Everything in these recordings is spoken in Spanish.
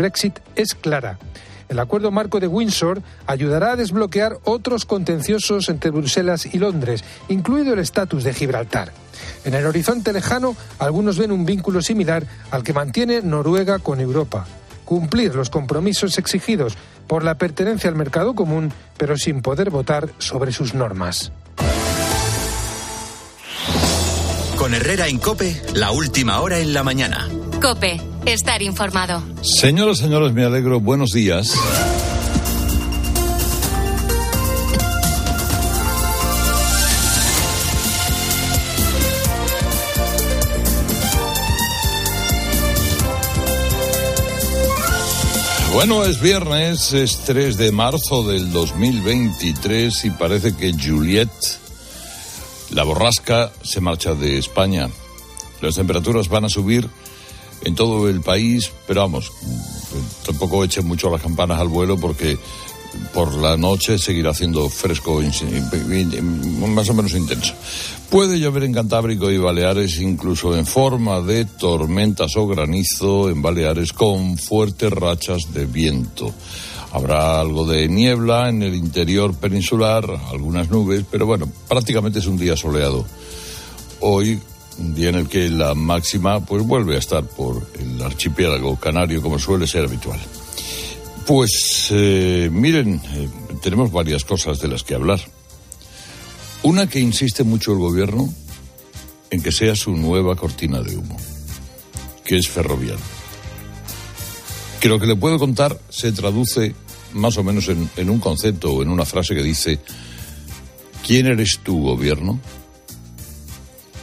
Brexit es clara. El acuerdo marco de Windsor ayudará a desbloquear otros contenciosos entre Bruselas y Londres, incluido el estatus de Gibraltar. En el horizonte lejano, algunos ven un vínculo similar al que mantiene Noruega con Europa. Cumplir los compromisos exigidos por la pertenencia al mercado común, pero sin poder votar sobre sus normas. Con Herrera en Cope, la última hora en la mañana. Cope, estar informado. Señoras, señores, me alegro. Buenos días. Bueno, es viernes, es 3 de marzo del 2023 y parece que Juliette, la borrasca, se marcha de España. Las temperaturas van a subir en todo el país, pero vamos, tampoco echen mucho las campanas al vuelo porque por la noche seguirá haciendo fresco, más o menos intenso. Puede llover en Cantábrico y Baleares incluso en forma de tormentas o granizo en Baleares con fuertes rachas de viento. Habrá algo de niebla en el interior peninsular, algunas nubes, pero bueno, prácticamente es un día soleado. Hoy un día en el que la máxima pues vuelve a estar por el archipiélago canario como suele ser habitual. Pues eh, miren, eh, tenemos varias cosas de las que hablar. Una que insiste mucho el gobierno en que sea su nueva cortina de humo, que es ferrovial. Que lo que le puedo contar se traduce más o menos en, en un concepto o en una frase que dice, ¿quién eres tú, gobierno?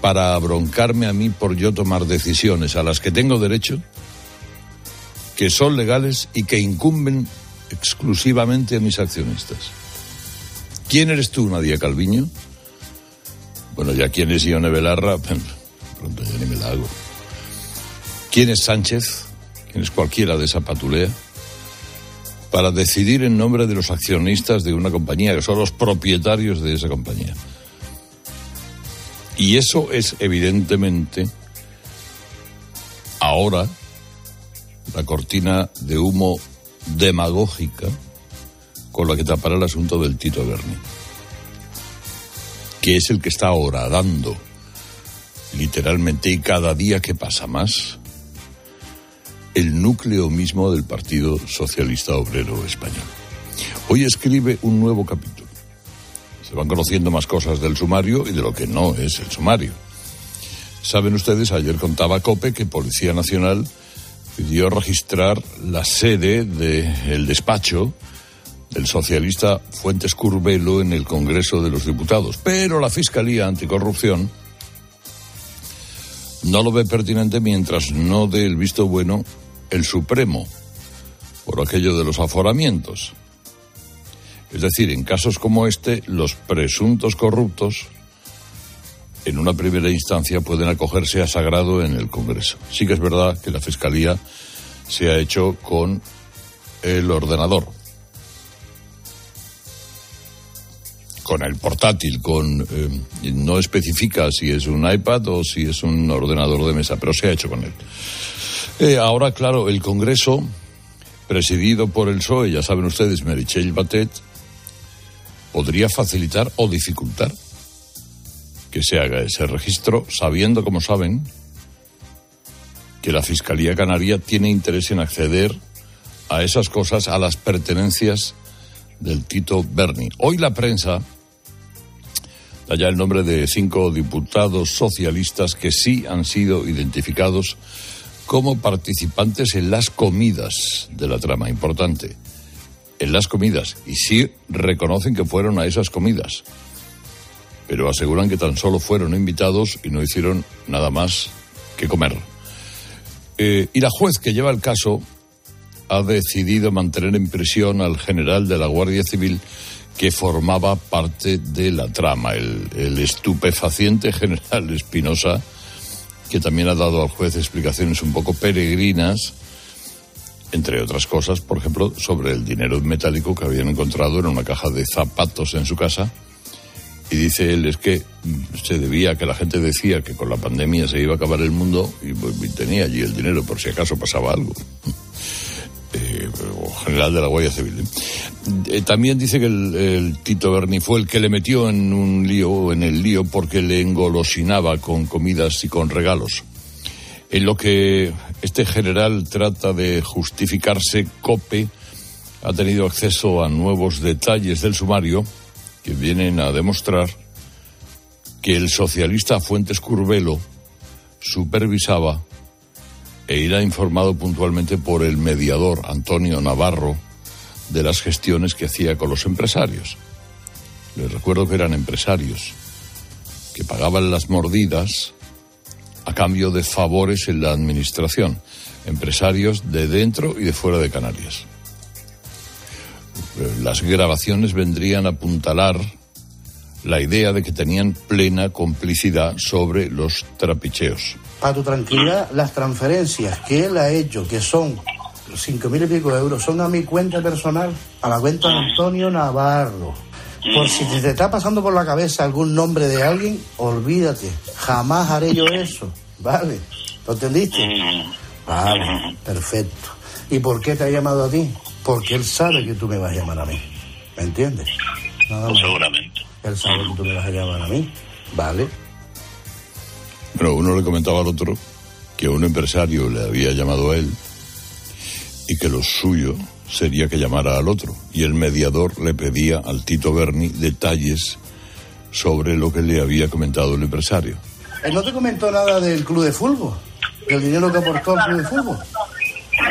Para broncarme a mí por yo tomar decisiones a las que tengo derecho, que son legales y que incumben exclusivamente a mis accionistas. ¿Quién eres tú, Nadia Calviño? Bueno, ya quién es Ione Belarra, pronto ya ni me la hago. ¿Quién es Sánchez? ¿Quién es cualquiera de esa patulea? Para decidir en nombre de los accionistas de una compañía, que son los propietarios de esa compañía. Y eso es evidentemente ahora la cortina de humo demagógica con la que tapará el asunto del Tito Berni, que es el que está ahora dando literalmente y cada día que pasa más el núcleo mismo del Partido Socialista Obrero Español. Hoy escribe un nuevo capítulo van conociendo más cosas del sumario y de lo que no es el sumario. Saben ustedes, ayer contaba COPE que Policía Nacional pidió registrar la sede del despacho del socialista Fuentes Curbelo en el Congreso de los Diputados. Pero la Fiscalía Anticorrupción no lo ve pertinente mientras no dé el visto bueno el Supremo por aquello de los aforamientos. Es decir, en casos como este, los presuntos corruptos, en una primera instancia, pueden acogerse a sagrado en el Congreso. Sí que es verdad que la Fiscalía se ha hecho con el ordenador, con el portátil, con eh, no especifica si es un iPad o si es un ordenador de mesa, pero se ha hecho con él. Eh, ahora, claro, el Congreso, presidido por el PSOE, ya saben ustedes, Merichel Batet, podría facilitar o dificultar que se haga ese registro, sabiendo, como saben, que la Fiscalía Canaria tiene interés en acceder a esas cosas, a las pertenencias del Tito Berni. Hoy la prensa da ya el nombre de cinco diputados socialistas que sí han sido identificados como participantes en las comidas de la trama. Importante en las comidas y sí reconocen que fueron a esas comidas, pero aseguran que tan solo fueron invitados y no hicieron nada más que comer. Eh, y la juez que lleva el caso ha decidido mantener en prisión al general de la Guardia Civil que formaba parte de la trama, el, el estupefaciente general Espinosa, que también ha dado al juez explicaciones un poco peregrinas entre otras cosas, por ejemplo, sobre el dinero metálico que habían encontrado en una caja de zapatos en su casa. Y dice él, es que se debía que la gente decía que con la pandemia se iba a acabar el mundo y, pues, tenía allí el dinero por si acaso pasaba algo. o general de la Guardia Civil. ¿eh? también dice que el, Tito Berni fue el que le metió en un lío, en el lío, porque le engolosinaba con comidas y con regalos. En lo que este general trata de justificarse, COPE ha tenido acceso a nuevos detalles del sumario que vienen a demostrar que el socialista Fuentes Curbelo supervisaba e era informado puntualmente por el mediador Antonio Navarro de las gestiones que hacía con los empresarios. Les recuerdo que eran empresarios que pagaban las mordidas a cambio de favores en la administración, empresarios de dentro y de fuera de Canarias. Las grabaciones vendrían a apuntalar la idea de que tenían plena complicidad sobre los trapicheos. A tu tranquilidad, las transferencias que él ha hecho, que son cinco mil y pico de euros, son a mi cuenta personal, a la cuenta de Antonio Navarro. Por si te está pasando por la cabeza algún nombre de alguien, olvídate. Jamás haré yo eso. ¿Vale? ¿Lo entendiste? Vale, perfecto. ¿Y por qué te ha llamado a ti? Porque él sabe que tú me vas a llamar a mí. ¿Me entiendes? Pues seguramente. Él sabe que tú me vas a llamar a mí. Vale. Pero uno le comentaba al otro que un empresario le había llamado a él y que lo suyo sería que llamara al otro. Y el mediador le pedía al Tito Berni detalles sobre lo que le había comentado el empresario. ¿Él no te comentó nada del club de fútbol? ¿Del dinero que aportó al club de fútbol?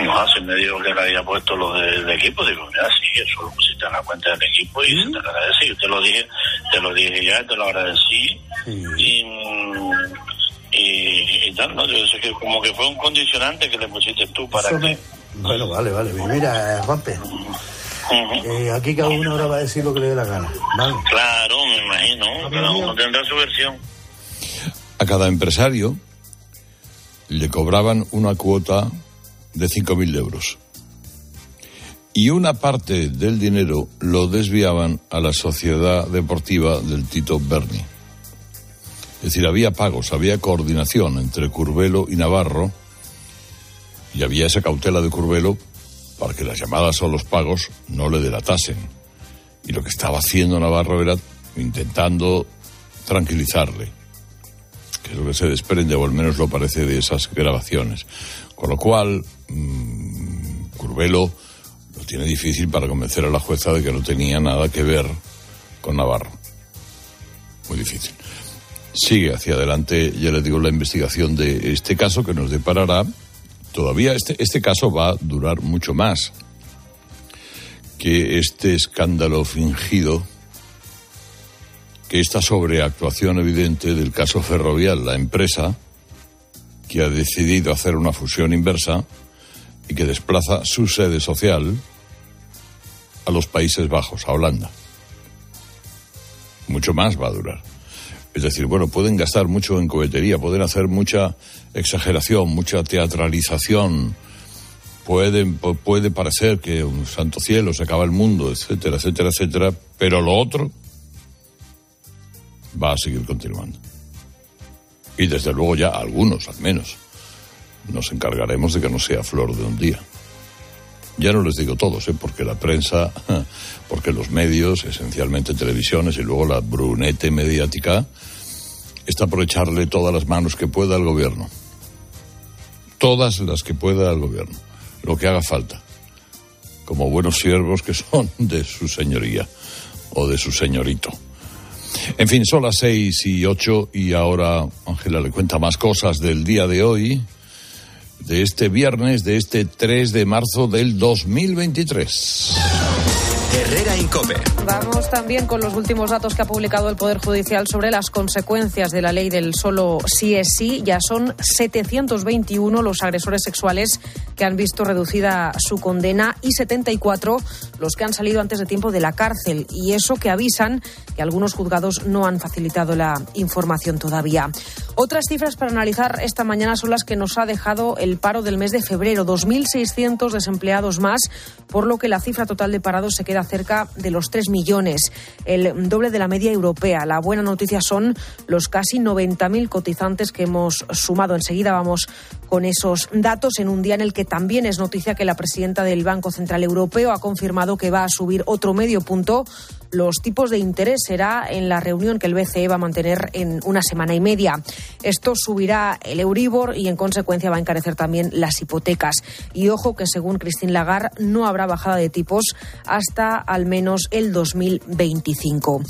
No, se me dijo que le había puesto lo del equipo. Digo, mira, sí, eso lo pusiste en la cuenta del equipo y se te agradecí. Yo te lo dije, te lo dije ya, te lo agradecí. Y, y, tal, ¿no? Yo sé que como que fue un condicionante que le pusiste tú para que... Bueno, vale, vale. Mira, Juanpe. Eh, aquí cada uno ahora va a decir lo que le dé la gana. ¿vale? Claro, me imagino. Cada uno tendrá su versión. A cada empresario le cobraban una cuota de 5.000 euros. Y una parte del dinero lo desviaban a la sociedad deportiva del Tito Berni. Es decir, había pagos, había coordinación entre Curvelo y Navarro, y había esa cautela de Curvelo para que las llamadas o los pagos no le delatasen. Y lo que estaba haciendo Navarro era intentando tranquilizarle, que es lo que se desprende, o al menos lo parece, de esas grabaciones. Con lo cual, mmm, Curvelo lo tiene difícil para convencer a la jueza de que no tenía nada que ver con Navarro. Muy difícil. Sigue hacia adelante, ya le digo, la investigación de este caso que nos deparará. Todavía este, este caso va a durar mucho más que este escándalo fingido, que esta sobreactuación evidente del caso ferrovial, la empresa que ha decidido hacer una fusión inversa y que desplaza su sede social a los Países Bajos, a Holanda. Mucho más va a durar. Es decir, bueno, pueden gastar mucho en cohetería, pueden hacer mucha exageración, mucha teatralización, pueden, puede parecer que un santo cielo se acaba el mundo, etcétera, etcétera, etcétera, pero lo otro va a seguir continuando. Y desde luego ya algunos, al menos, nos encargaremos de que no sea flor de un día. Ya no les digo todos, ¿eh? porque la prensa, porque los medios, esencialmente televisiones y luego la brunete mediática, está por todas las manos que pueda al gobierno. Todas las que pueda al gobierno. Lo que haga falta. Como buenos siervos que son de su señoría o de su señorito. En fin, son las seis y ocho y ahora Ángela le cuenta más cosas del día de hoy de este viernes, de este 3 de marzo del 2023. Herrera Incope. Vamos también con los últimos datos que ha publicado el Poder Judicial sobre las consecuencias de la ley del solo sí es sí. Ya son 721 los agresores sexuales que han visto reducida su condena y 74 los que han salido antes de tiempo de la cárcel. Y eso que avisan que algunos juzgados no han facilitado la información todavía. Otras cifras para analizar esta mañana son las que nos ha dejado el paro del mes de febrero. 2.600 desempleados más, por lo que la cifra total de parados se queda cerca de los 3 millones, el doble de la media europea. La buena noticia son los casi 90.000 cotizantes que hemos sumado. Enseguida vamos con esos datos en un día en el que también es noticia que la presidenta del Banco Central Europeo ha confirmado que va a subir otro medio punto los tipos de interés. Será en la reunión que el BCE va a mantener en una semana y media. Esto subirá el Euribor y en consecuencia va a encarecer también las hipotecas. Y ojo que según Christine Lagarde no habrá bajada de tipos hasta al menos el 2025.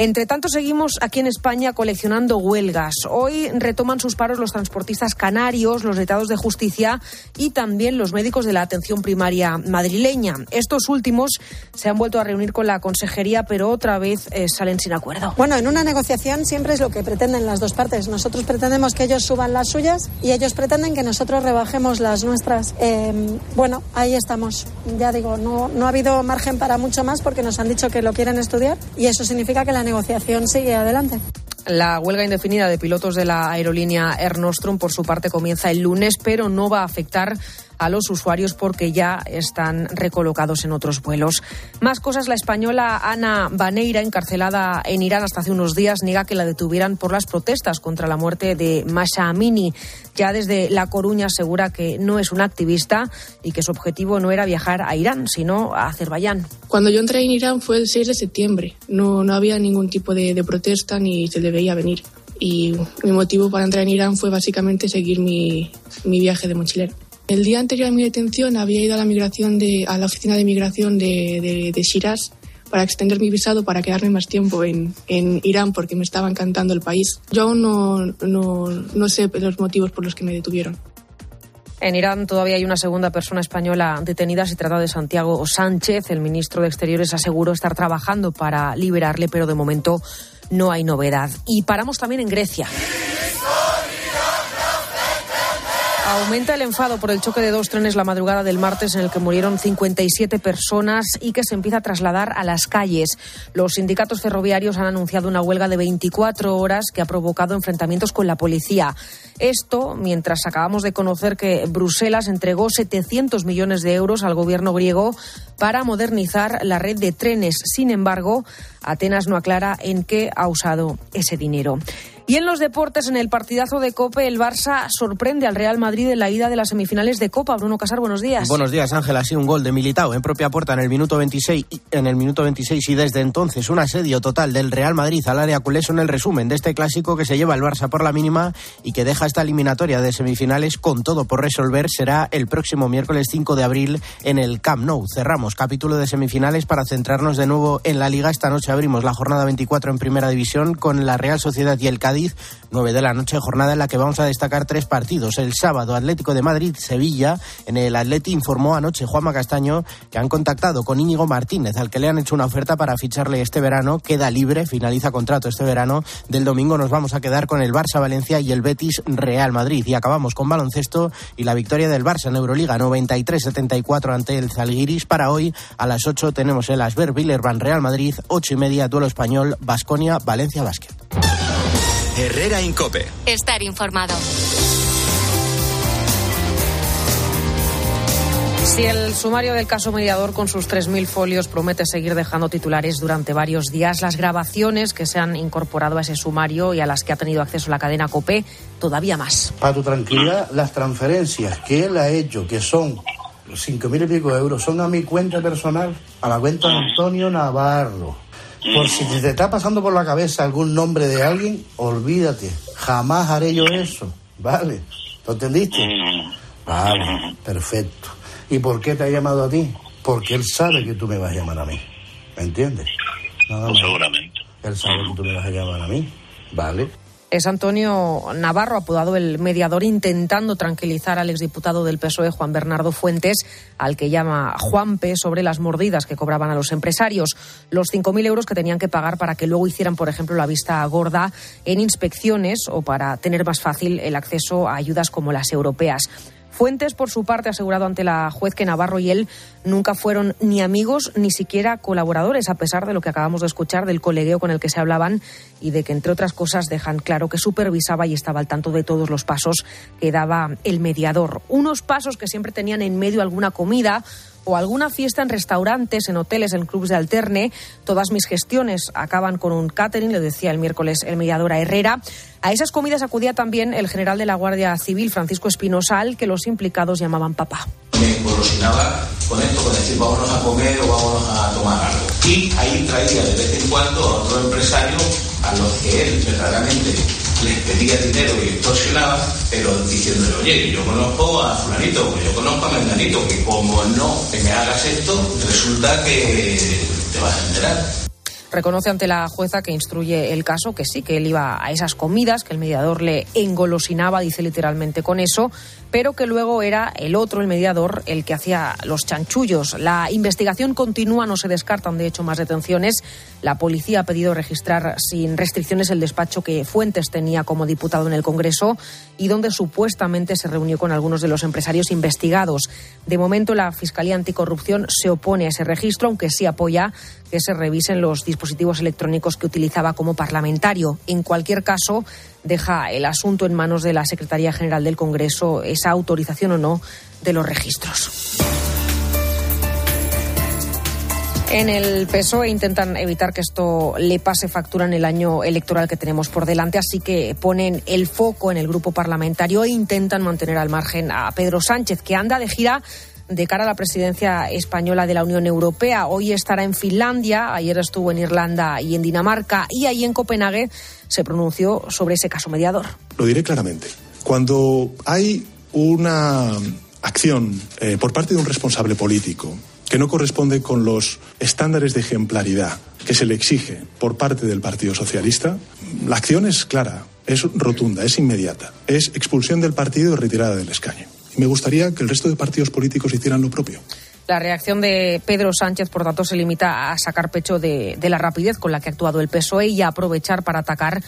Entre tanto, seguimos aquí en España coleccionando huelgas. Hoy retoman sus paros los transportistas canarios, los letrados de justicia y también los médicos de la atención primaria madrileña. Estos últimos se han vuelto a reunir con la consejería, pero otra vez eh, salen sin acuerdo. Bueno, en una negociación siempre es lo que pretenden las dos partes. Nosotros pretendemos que ellos suban las suyas y ellos pretenden que nosotros rebajemos las nuestras. Eh, bueno, ahí estamos. Ya digo, no, no ha habido margen para mucho más porque nos han dicho que lo quieren estudiar y eso significa que la negociación sigue adelante. La huelga indefinida de pilotos de la aerolínea Air Nostrum, por su parte, comienza el lunes, pero no va a afectar a los usuarios porque ya están recolocados en otros vuelos. Más cosas, la española Ana Baneira, encarcelada en Irán hasta hace unos días, niega que la detuvieran por las protestas contra la muerte de Masha Amini. Ya desde La Coruña asegura que no es una activista y que su objetivo no era viajar a Irán, sino a Azerbaiyán. Cuando yo entré en Irán fue el 6 de septiembre. No, no había ningún tipo de, de protesta ni se le veía venir. Y mi motivo para entrar en Irán fue básicamente seguir mi, mi viaje de mochilero. El día anterior a mi detención había ido a la migración de, a la oficina de migración de, de, de Shiraz para extender mi visado para quedarme más tiempo en, en, Irán porque me estaba encantando el país. Yo aún no, no, no sé los motivos por los que me detuvieron. En Irán todavía hay una segunda persona española detenida. Se trata de Santiago Sánchez. El ministro de Exteriores aseguró estar trabajando para liberarle, pero de momento no hay novedad. Y paramos también en Grecia. Aumenta el enfado por el choque de dos trenes la madrugada del martes en el que murieron 57 personas y que se empieza a trasladar a las calles. Los sindicatos ferroviarios han anunciado una huelga de 24 horas que ha provocado enfrentamientos con la policía. Esto mientras acabamos de conocer que Bruselas entregó 700 millones de euros al gobierno griego para modernizar la red de trenes. Sin embargo, Atenas no aclara en qué ha usado ese dinero. Y en los deportes, en el partidazo de Cope, el Barça sorprende al Real Madrid en la ida de las semifinales de Copa. Bruno Casar, buenos días. Buenos días, Ángel. sido un gol de Militao en propia puerta en el minuto 26, en el minuto 26 y desde entonces un asedio total del Real Madrid al área culé son el resumen de este clásico que se lleva el Barça por la mínima y que deja esta eliminatoria de semifinales con todo por resolver. Será el próximo miércoles 5 de abril en el Camp Nou. Cerramos capítulo de semifinales para centrarnos de nuevo en la Liga. Esta noche abrimos la jornada 24 en Primera División con la Real Sociedad y el Cádiz 9 de la noche, jornada en la que vamos a destacar tres partidos. El sábado, Atlético de Madrid, Sevilla. En el Atleti informó anoche Juanma Castaño que han contactado con Íñigo Martínez, al que le han hecho una oferta para ficharle este verano. Queda libre, finaliza contrato este verano. Del domingo nos vamos a quedar con el Barça Valencia y el Betis Real Madrid. Y acabamos con baloncesto y la victoria del Barça en Euroliga 93-74 ante el Zalgiris. Para hoy, a las 8 tenemos el Asber Villerban Real Madrid, 8 y media, duelo español, Basconia, Valencia Basket. Herrera Incope. Estar informado. Si el sumario del caso mediador con sus 3.000 folios promete seguir dejando titulares durante varios días, las grabaciones que se han incorporado a ese sumario y a las que ha tenido acceso la cadena COPE, todavía más. Para tu tranquilidad, las transferencias que él ha hecho, que son 5.000 y pico euros, son a mi cuenta personal, a la cuenta de Antonio Navarro. Por si te está pasando por la cabeza algún nombre de alguien, olvídate. Jamás haré yo eso. ¿Vale? ¿Lo entendiste? Vale, perfecto. ¿Y por qué te ha llamado a ti? Porque él sabe que tú me vas a llamar a mí. ¿Me entiendes? Nada más. Seguramente. Él sabe que tú me vas a llamar a mí. ¿Vale? Es Antonio Navarro, apodado el mediador, intentando tranquilizar al exdiputado del PSOE, Juan Bernardo Fuentes, al que llama Juanpe, sobre las mordidas que cobraban a los empresarios. Los 5.000 euros que tenían que pagar para que luego hicieran, por ejemplo, la vista gorda en inspecciones o para tener más fácil el acceso a ayudas como las europeas. Fuentes, por su parte, ha asegurado ante la juez que Navarro y él nunca fueron ni amigos ni siquiera colaboradores, a pesar de lo que acabamos de escuchar del colegueo con el que se hablaban y de que, entre otras cosas, dejan claro que supervisaba y estaba al tanto de todos los pasos que daba el mediador. Unos pasos que siempre tenían en medio alguna comida o alguna fiesta en restaurantes, en hoteles, en clubes de alterne. Todas mis gestiones acaban con un catering, le decía el miércoles el mediador a Herrera. A esas comidas acudía también el general de la Guardia Civil, Francisco Espinosal, que los implicados llamaban papá. Me engolosinaba con esto, con decir vámonos a comer o vámonos a tomar algo. Y ahí traía de vez en cuando a otro empresario a los que él verdaderamente les pedía dinero y extorsionaba, pero diciéndole, oye, yo conozco a fulanito, yo conozco a menganito, que como no me hagas esto, resulta que te vas a enterar. Reconoce ante la jueza que instruye el caso que sí, que él iba a esas comidas, que el mediador le engolosinaba, dice literalmente con eso, pero que luego era el otro, el mediador, el que hacía los chanchullos. La investigación continúa, no se descartan de hecho más detenciones. La policía ha pedido registrar sin restricciones el despacho que Fuentes tenía como diputado en el Congreso y donde supuestamente se reunió con algunos de los empresarios investigados. De momento, la Fiscalía Anticorrupción se opone a ese registro, aunque sí apoya que se revisen los dispositivos electrónicos que utilizaba como parlamentario. En cualquier caso, deja el asunto en manos de la Secretaría General del Congreso, esa autorización o no de los registros. En el PSOE intentan evitar que esto le pase factura en el año electoral que tenemos por delante, así que ponen el foco en el grupo parlamentario e intentan mantener al margen a Pedro Sánchez, que anda de gira de cara a la presidencia española de la Unión Europea. Hoy estará en Finlandia, ayer estuvo en Irlanda y en Dinamarca y ahí en Copenhague se pronunció sobre ese caso mediador. Lo diré claramente. Cuando hay una acción eh, por parte de un responsable político que no corresponde con los estándares de ejemplaridad que se le exige por parte del Partido Socialista, la acción es clara, es rotunda, es inmediata. Es expulsión del partido y retirada del escaño. Me gustaría que el resto de partidos políticos hicieran lo propio. La reacción de Pedro Sánchez, por tanto, se limita a sacar pecho de, de, la rapidez con la que ha actuado el PSOE y a aprovechar para atacar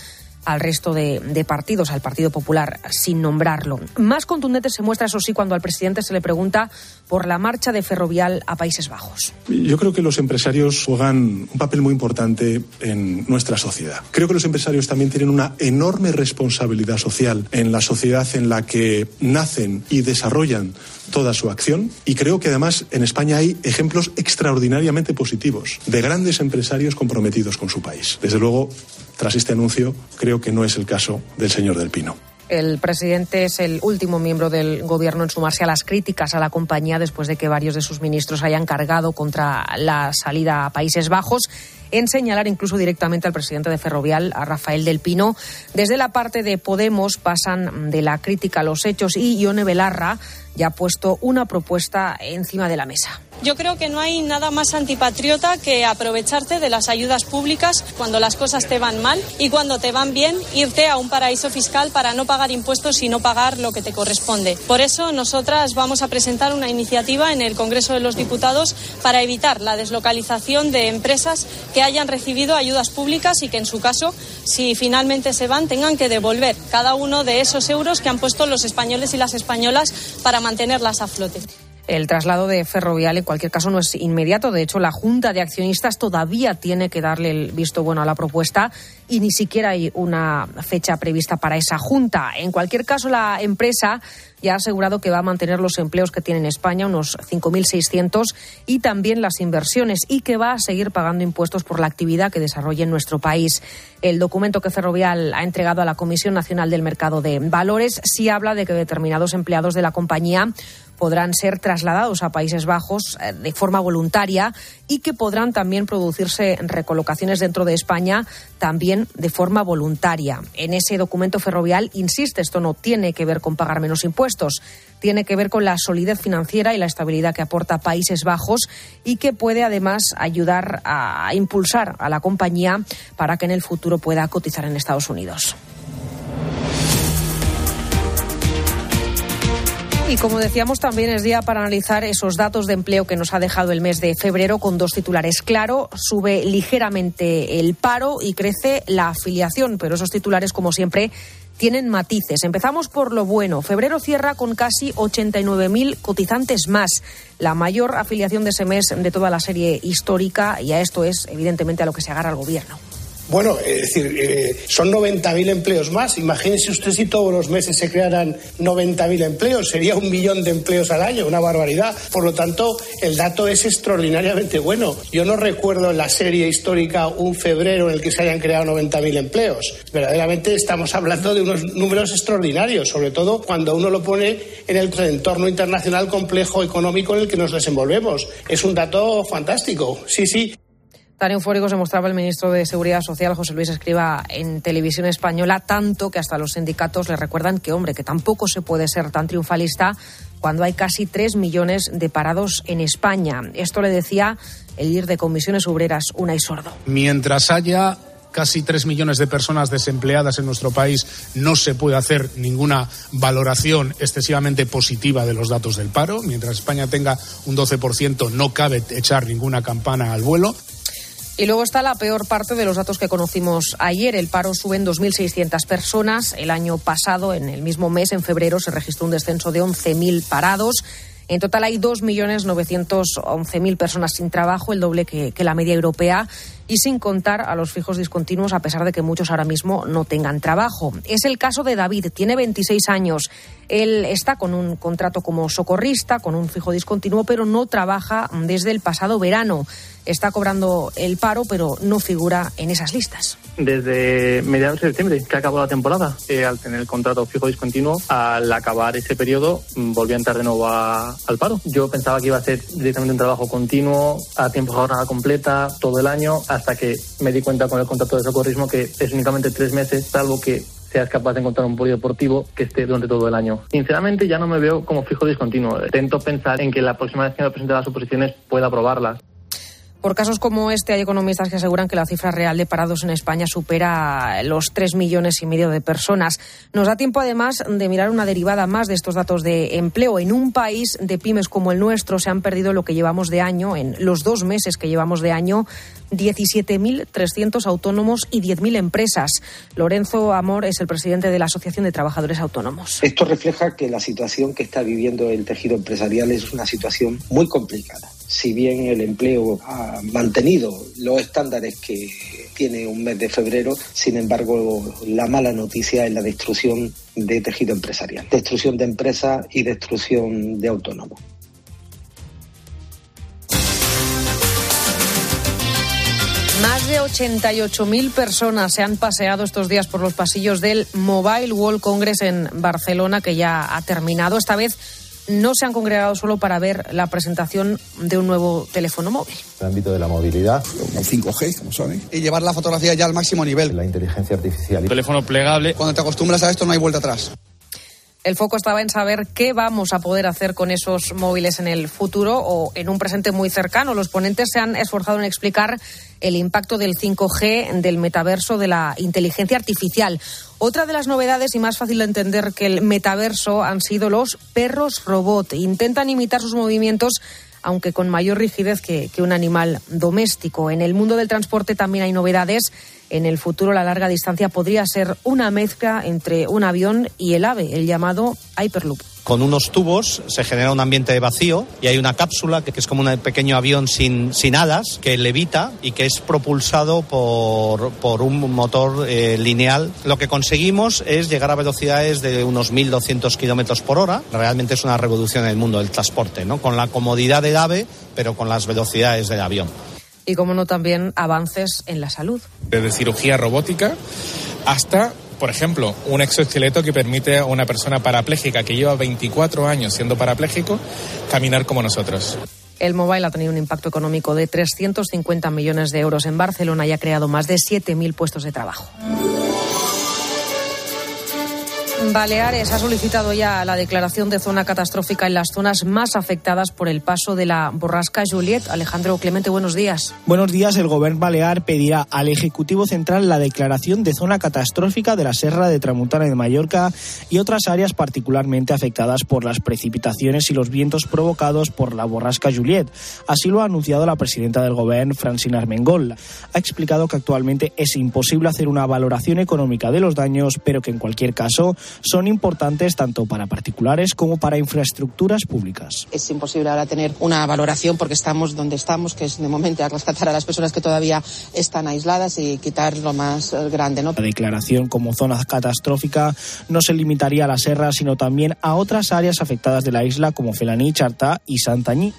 al resto de, partidos, al Partido Popular, sin nombrarlo. Más contundente se muestra, eso sí, cuando al presidente se le pregunta por la marcha de Ferrovial a Países Bajos. Yo creo que los empresarios juegan un papel muy importante en nuestra sociedad. Creo que los empresarios también tienen una enorme responsabilidad social en la sociedad en la que nacen y desarrollan toda su acción y creo que además en España hay ejemplos extraordinariamente positivos de grandes empresarios comprometidos con su país. Desde luego, tras este anuncio, creo que no es el caso del señor Del Pino. El presidente es el último miembro del gobierno en sumarse a las críticas a la compañía después de que varios de sus ministros hayan cargado contra la salida a Países Bajos en señalar incluso directamente al presidente de Ferrovial, a Rafael del Pino. Desde la parte de Podemos pasan de la crítica a los hechos y Ione Belarra ya ha puesto una propuesta encima de la mesa. Yo creo que no hay nada más antipatriota que aprovecharte de las ayudas públicas cuando las cosas te van mal y cuando te van bien irte a un paraíso fiscal para no pagar impuestos y no pagar lo que te corresponde. Por eso nosotras vamos a presentar una iniciativa en el Congreso de los Diputados para evitar la deslocalización de empresas que hayan recibido ayudas públicas y que en su caso, si finalmente se van, tengan que devolver cada uno de esos euros que han puesto los españoles y las españolas para mantenerlas a flote. El traslado de Ferrovial, en cualquier caso, no es inmediato. De hecho, la Junta de Accionistas todavía tiene que darle el visto bueno a la propuesta y ni siquiera hay una fecha prevista para esa Junta. En cualquier caso, la empresa ya ha asegurado que va a mantener los empleos que tiene en España, unos 5.600, y también las inversiones, y que va a seguir pagando impuestos por la actividad que desarrolla en nuestro país. El documento que Ferrovial ha entregado a la Comisión Nacional del Mercado de Valores sí habla de que determinados empleados de la compañía podrán ser trasladados a Países Bajos eh, de forma voluntaria y que podrán también producirse recolocaciones dentro de España también de forma voluntaria. En ese documento ferrovial insiste, esto no tiene que ver con pagar menos impuestos, tiene que ver con la solidez financiera y la estabilidad que aporta Países Bajos y que puede además ayudar a impulsar a la compañía para que en el futuro pueda cotizar en Estados Unidos. Y como decíamos, también es día para analizar esos datos de empleo que nos ha dejado el mes de febrero con dos titulares. Claro, sube ligeramente el paro y crece la afiliación, pero esos titulares, como siempre, tienen matices. Empezamos por lo bueno. Febrero cierra con casi 89.000 cotizantes más, la mayor afiliación de ese mes de toda la serie histórica y a esto es evidentemente a lo que se agarra el gobierno. Bueno, es decir, eh, son 90.000 empleos más. Imagínese usted si todos los meses se crearan 90.000 empleos. Sería un millón de empleos al año, una barbaridad. Por lo tanto, el dato es extraordinariamente bueno. Yo no recuerdo en la serie histórica un febrero en el que se hayan creado 90.000 empleos. Verdaderamente estamos hablando de unos números extraordinarios, sobre todo cuando uno lo pone en el entorno internacional complejo económico en el que nos desenvolvemos. Es un dato fantástico. Sí, sí. Tan eufórico se mostraba el ministro de Seguridad Social, José Luis Escriba, en televisión española, tanto que hasta los sindicatos le recuerdan que, hombre, que tampoco se puede ser tan triunfalista cuando hay casi tres millones de parados en España. Esto le decía el líder de comisiones obreras, Unai Sordo. Mientras haya casi tres millones de personas desempleadas en nuestro país, no se puede hacer ninguna valoración excesivamente positiva de los datos del paro. Mientras España tenga un 12%, no cabe echar ninguna campana al vuelo. Y luego está la peor parte de los datos que conocimos ayer. El paro sube en 2.600 personas. El año pasado, en el mismo mes, en febrero, se registró un descenso de 11.000 parados. En total hay 2.911.000 personas sin trabajo, el doble que, que, la media europea, y sin contar a los fijos discontinuos, a pesar de que muchos ahora mismo no tengan trabajo. Es el caso de David, tiene 26 años. Él está con un contrato como socorrista, con un fijo discontinuo, pero no trabaja desde el pasado verano. Está cobrando el paro, pero no figura en esas listas. Desde mediados de septiembre, que acabó la temporada, eh, al tener el contrato fijo discontinuo, al acabar ese periodo, volvió a entrar de nuevo a, al paro. Yo pensaba que iba a ser directamente un trabajo continuo, a tiempo jornada completa, todo el año, hasta que me di cuenta con el contrato de socorrismo que es únicamente tres meses, salvo que seas capaz de encontrar un polideportivo que esté durante todo el año. Sinceramente ya no me veo como fijo discontinuo. Intento pensar en que la próxima vez que me presente las oposiciones pueda aprobarlas. Por casos como este, hay economistas que aseguran que la cifra real de parados en España supera los tres millones y medio de personas. Nos da tiempo, además, de mirar una derivada más de estos datos de empleo. En un país de pymes como el nuestro se han perdido lo que llevamos de año, en los dos meses que llevamos de año, 17.300 autónomos y 10.000 empresas. Lorenzo Amor es el presidente de la Asociación de Trabajadores Autónomos. Esto refleja que la situación que está viviendo el tejido empresarial es una situación muy complicada si bien el empleo ha mantenido los estándares que tiene un mes de febrero, sin embargo la mala noticia es la destrucción de tejido empresarial, destrucción de empresas y destrucción de autónomos. Más de 88.000 personas se han paseado estos días por los pasillos del Mobile World Congress en Barcelona, que ya ha terminado. Esta vez no se han congregado solo para ver la presentación de un nuevo teléfono móvil. En el ámbito de la movilidad. El 5G, como saben. Y llevar la fotografía ya al máximo nivel. La inteligencia artificial. teléfono plegable. Cuando te acostumbras a esto no hay vuelta atrás. El foco estaba en saber qué vamos a poder hacer con esos móviles en el futuro o en un presente muy cercano. Los ponentes se han esforzado en explicar el impacto del 5G, del metaverso, de la inteligencia artificial. Otra de las novedades y más fácil de entender que el metaverso han sido los perros robot. Intentan imitar sus movimientos aunque con mayor rigidez que, que, un animal doméstico. En el mundo del transporte también hay novedades. En el futuro la larga distancia podría ser una mezcla entre un avión y el ave, el llamado Hyperloop. Con unos tubos se genera un ambiente de vacío y hay una cápsula que es como un pequeño avión sin, sin alas que levita y que es propulsado por, por un motor eh, lineal. Lo que conseguimos es llegar a velocidades de unos 1.200 kilómetros por hora. Realmente es una revolución en el mundo del transporte, ¿no? con la comodidad del ave, pero con las velocidades del avión y, como no, también avances en la salud. Desde cirugía robótica hasta, por ejemplo, un exoesqueleto que permite a una persona parapléjica que lleva 24 años siendo parapléjico caminar como nosotros. El mobile ha tenido un impacto económico de 350 millones de euros en Barcelona y ha creado más de 7.000 puestos de trabajo. Baleares ha solicitado ya la declaración de zona catastrófica en las zonas más afectadas por el paso de la borrasca Juliet. Alejandro Clemente, buenos días. Buenos días. El Gobierno Balear pedirá al Ejecutivo Central la declaración de zona catastrófica de la Serra de Tramuntana de Mallorca y otras áreas particularmente afectadas por las precipitaciones y los vientos provocados por la borrasca Juliet. Así lo ha anunciado la presidenta del Gobierno, Francina Armengol. Ha explicado que actualmente es imposible hacer una valoración económica de los daños, pero que en cualquier caso son importantes tanto para particulares como para infraestructuras públicas. Es imposible ahora tener una valoración porque estamos donde estamos, que es de momento a rescatar a las personas que todavía están aisladas y quitar lo más eh, grande. ¿no? La declaración como zona catastrófica no se limitaría a la serra, sino también a otras áreas afectadas de la isla como Felaní, Chartá y Santañí.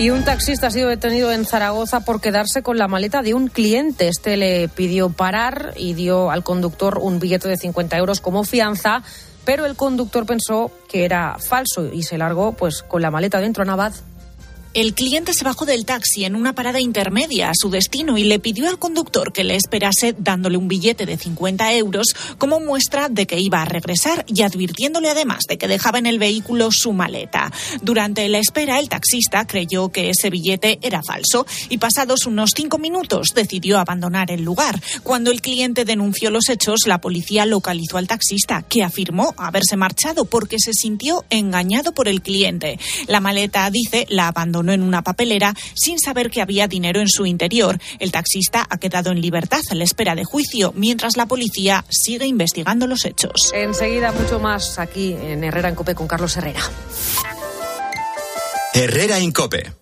Y un taxista ha sido detenido en Zaragoza por quedarse con la maleta de un cliente. Este le pidió parar y dio al conductor un billete de 50 euros como fianza, pero el conductor pensó que era falso y se largó pues con la maleta dentro Navad. El cliente se bajó del taxi en una parada intermedia a su destino y le pidió al conductor que le esperase dándole un billete de 50 euros como muestra de que iba a regresar y advirtiéndole además de que dejaba en el vehículo su maleta. Durante la espera, el taxista creyó que ese billete era falso y pasados unos cinco minutos decidió abandonar el lugar. Cuando el cliente denunció los hechos, la policía localizó al taxista, que afirmó haberse marchado porque se sintió engañado por el cliente. La maleta, dice, la abandonó en una papelera sin saber que había dinero en su interior. El taxista ha quedado en libertad a la espera de juicio, mientras la policía sigue investigando los hechos. Enseguida mucho más aquí en Herrera en Cope con Carlos Herrera. Herrera en Cope.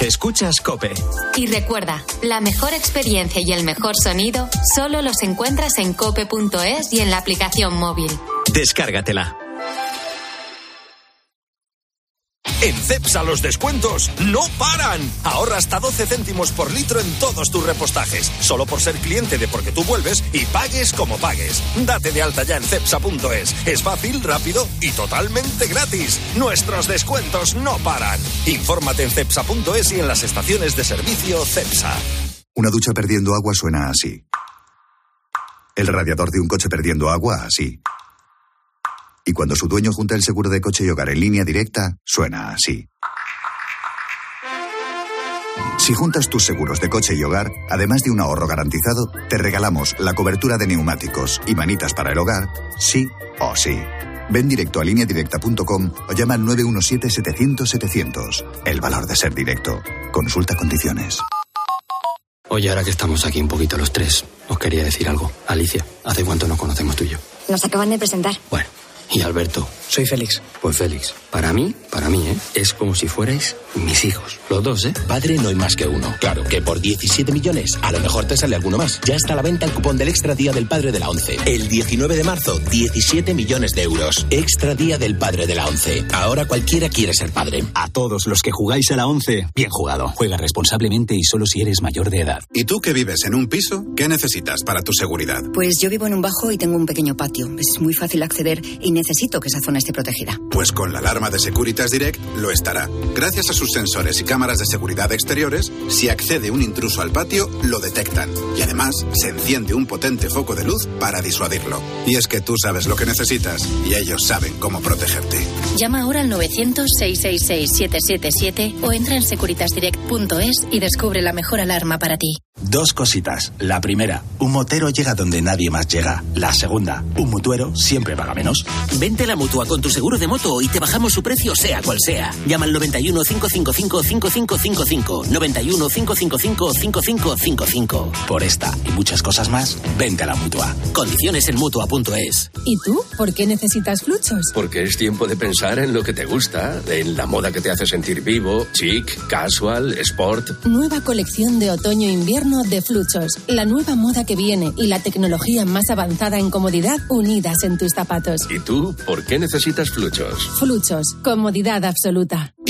Escuchas Cope. Y recuerda, la mejor experiencia y el mejor sonido solo los encuentras en cope.es y en la aplicación móvil. Descárgatela. En CEPSA los descuentos no paran. Ahorra hasta 12 céntimos por litro en todos tus repostajes. Solo por ser cliente de Porque tú vuelves y pagues como pagues. Date de alta ya en CEPSA.es. Es fácil, rápido y totalmente gratis. Nuestros descuentos no paran. Infórmate en CEPSA.es y en las estaciones de servicio CEPSA. Una ducha perdiendo agua suena así. El radiador de un coche perdiendo agua así. Y cuando su dueño junta el seguro de coche y hogar en línea directa, suena así. Si juntas tus seguros de coche y hogar, además de un ahorro garantizado, te regalamos la cobertura de neumáticos y manitas para el hogar, sí o sí. Ven directo a lineadirecta.com o llama al 917-700-700. El valor de ser directo. Consulta condiciones. Oye, ahora que estamos aquí un poquito los tres, os quería decir algo. Alicia, ¿hace cuánto nos conocemos tú y yo? Nos acaban de presentar. Bueno. Y Alberto. Soy Félix. Pues Félix, para mí, para mí, ¿eh? Es como si fuerais mis hijos. Los dos, ¿eh? Padre no hay más que uno. Claro que por 17 millones, a lo mejor te sale alguno más. Ya está a la venta el cupón del Extra Día del Padre de la ONCE. El 19 de marzo, 17 millones de euros. Extra Día del Padre de la ONCE. Ahora cualquiera quiere ser padre. A todos los que jugáis a la ONCE, bien jugado. Juega responsablemente y solo si eres mayor de edad. ¿Y tú que vives en un piso? ¿Qué necesitas para tu seguridad? Pues yo vivo en un bajo y tengo un pequeño patio. Es muy fácil acceder y necesito que esa zona esté protegida. Pues con la alarma de Securitas Direct lo estará. Gracias a sus sensores y cámaras de seguridad exteriores, si accede un intruso al patio, lo detectan. Y además, se enciende un potente foco de luz para disuadirlo. Y es que tú sabes lo que necesitas y ellos saben cómo protegerte. Llama ahora al 900-666-777 o entra en securitasdirect.es y descubre la mejor alarma para ti. Dos cositas. La primera, un motero llega donde nadie más llega. La segunda, un mutuero siempre paga menos. Vente a la mutua con tu seguro de moto y te bajamos su precio sea cual sea. Llama al 91 555 5555. 91 555 5555. Por esta y muchas cosas más, vente a la mutua. Condiciones en mutua.es. ¿Y tú? ¿Por qué necesitas fluchos? Porque es tiempo de pensar en lo que te gusta, en la moda que te hace sentir vivo, chic, casual, sport. Nueva colección de otoño-invierno de Fluchos. La nueva moda que viene y la tecnología más avanzada en comodidad unidas en tus zapatos. ¿Y tú por qué necesitas fluchos? Fluchos. Comodidad absoluta.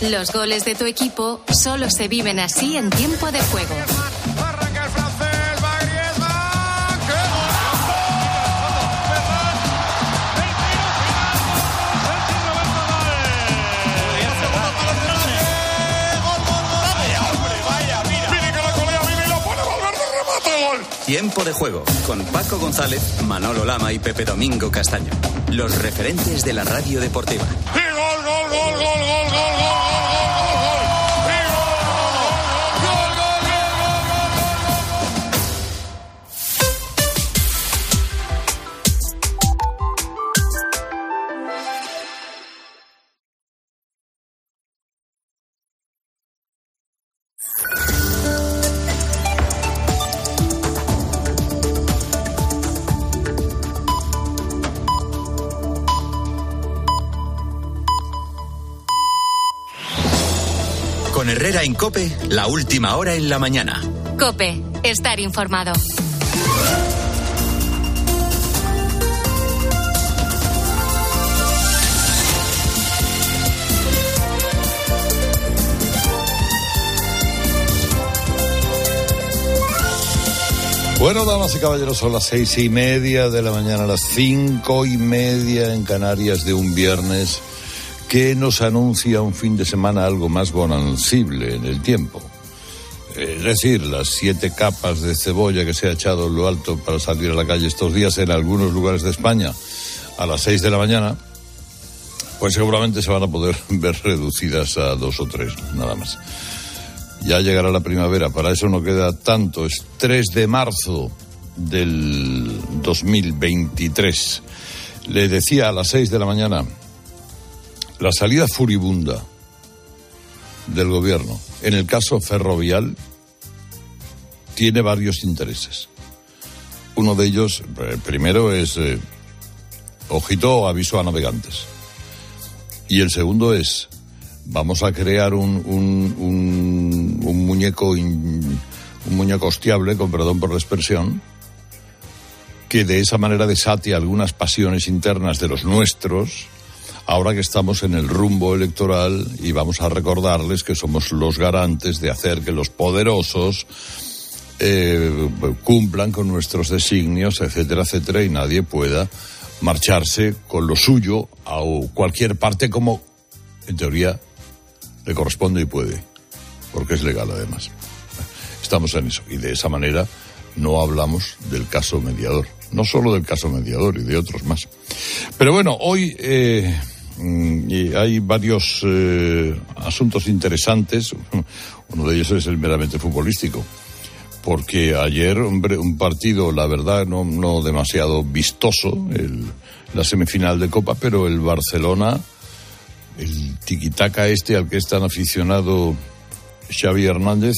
Los goles de tu equipo solo se viven así en tiempo de juego. Tiempo de juego con Paco González, Manolo Lama y Pepe Domingo Castaño. Los referentes de la radio deportiva. Con Herrera en Cope, la última hora en la mañana. Cope, estar informado. Bueno, damas y caballeros, son las seis y media de la mañana, las cinco y media en Canarias de un viernes que nos anuncia un fin de semana algo más bonancible en el tiempo. Es decir, las siete capas de cebolla que se ha echado en lo alto para salir a la calle estos días en algunos lugares de España a las seis de la mañana, pues seguramente se van a poder ver reducidas a dos o tres, nada más. Ya llegará la primavera, para eso no queda tanto. Es 3 de marzo del 2023. Le decía a las 6 de la mañana, la salida furibunda del gobierno en el caso ferrovial tiene varios intereses. Uno de ellos, eh, primero, es eh, ojito aviso a navegantes. Y el segundo es, vamos a crear un, un, muñeco un muñeco hostiable, con perdón por la expresión, que de esa manera desate algunas pasiones internas de los nuestros, ahora que estamos en el rumbo electoral y vamos a recordarles que somos los garantes de hacer que los poderosos eh, cumplan con nuestros designios, etcétera, etcétera, y nadie pueda marcharse con lo suyo a cualquier parte como, en teoría, le corresponde y puede, porque es legal además. Estamos en eso, y de esa manera no hablamos del caso mediador, no solo del caso mediador y de otros más. Pero bueno, hoy eh, y hay varios eh, asuntos interesantes, uno de ellos es el meramente futbolístico porque ayer, un partido, la verdad, no, no demasiado vistoso, el- la semifinal de Copa, pero el Barcelona, el tiquitaca este al que es tan aficionado Xavi Hernández,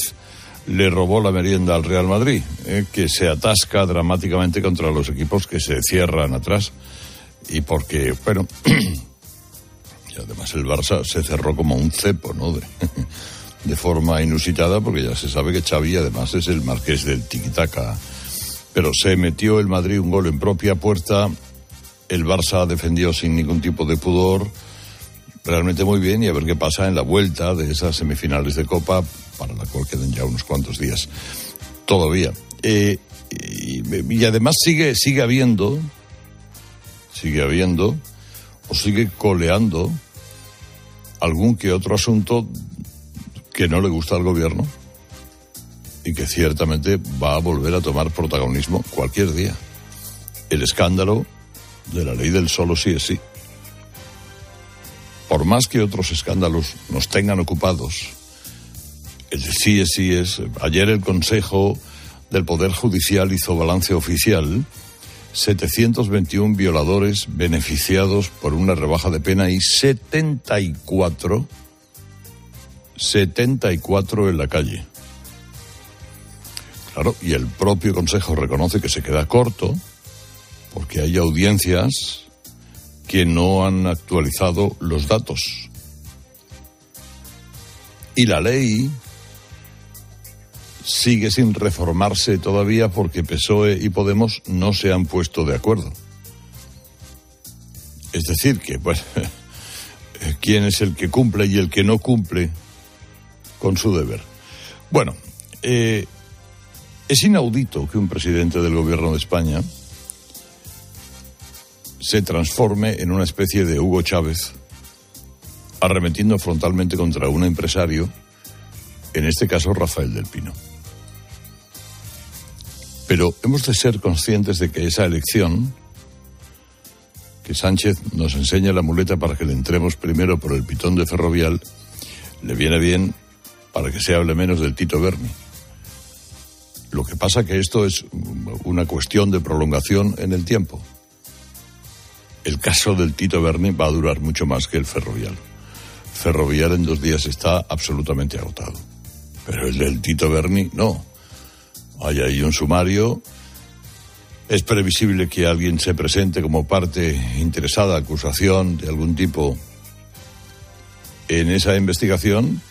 le robó la merienda al Real Madrid, eh, que se atasca dramáticamente contra los equipos que se cierran atrás. Y porque, bueno, y además el Barça se cerró como un cepo, ¿no? De, forma inusitada, porque ya se sabe que Xavi además es el marqués del tiquitaca. Pero se metió el Madrid un gol en propia puerta, el Barça defendió sin ningún tipo de pudor, realmente muy bien, y a ver qué pasa en la vuelta de esas semifinales de Copa, para la cual quedan ya unos cuantos días todavía. Eh, y, y además sigue, sigue habiendo, sigue habiendo, o sigue coleando algún que otro asunto que no le gusta al gobierno y que ciertamente va a volver a tomar protagonismo cualquier día. El escándalo de la ley del solo sí es sí. Por más que otros escándalos nos tengan ocupados, el sí es sí es. Ayer el Consejo del Poder Judicial hizo balance oficial. 721 violadores beneficiados por una rebaja de pena y 74 74 en la calle. Claro, y el propio Consejo reconoce que se queda corto porque hay audiencias que no han actualizado los datos. Y la ley sigue sin reformarse todavía porque PSOE y Podemos no se han puesto de acuerdo. Es decir, que, bueno, quién es el que cumple y el que no cumple con su deber. Bueno, eh, es inaudito que un presidente del gobierno de España se transforme en una especie de Hugo Chávez, arremetiendo frontalmente contra un empresario, en este caso Rafael del Pino. Pero hemos de ser conscientes de que esa elección, que Sánchez nos enseña la muleta para que le entremos primero por el pitón de Ferrovial, le viene bien para que se hable menos del Tito Berni. Lo que pasa que esto es una cuestión de prolongación en el tiempo. El caso del Tito Berni va a durar mucho más que el Ferrovial. Ferrovial en dos días está absolutamente agotado. Pero el del Tito Berni no. Hay ahí un sumario. Es previsible que alguien se presente como parte interesada, acusación de algún tipo en esa investigación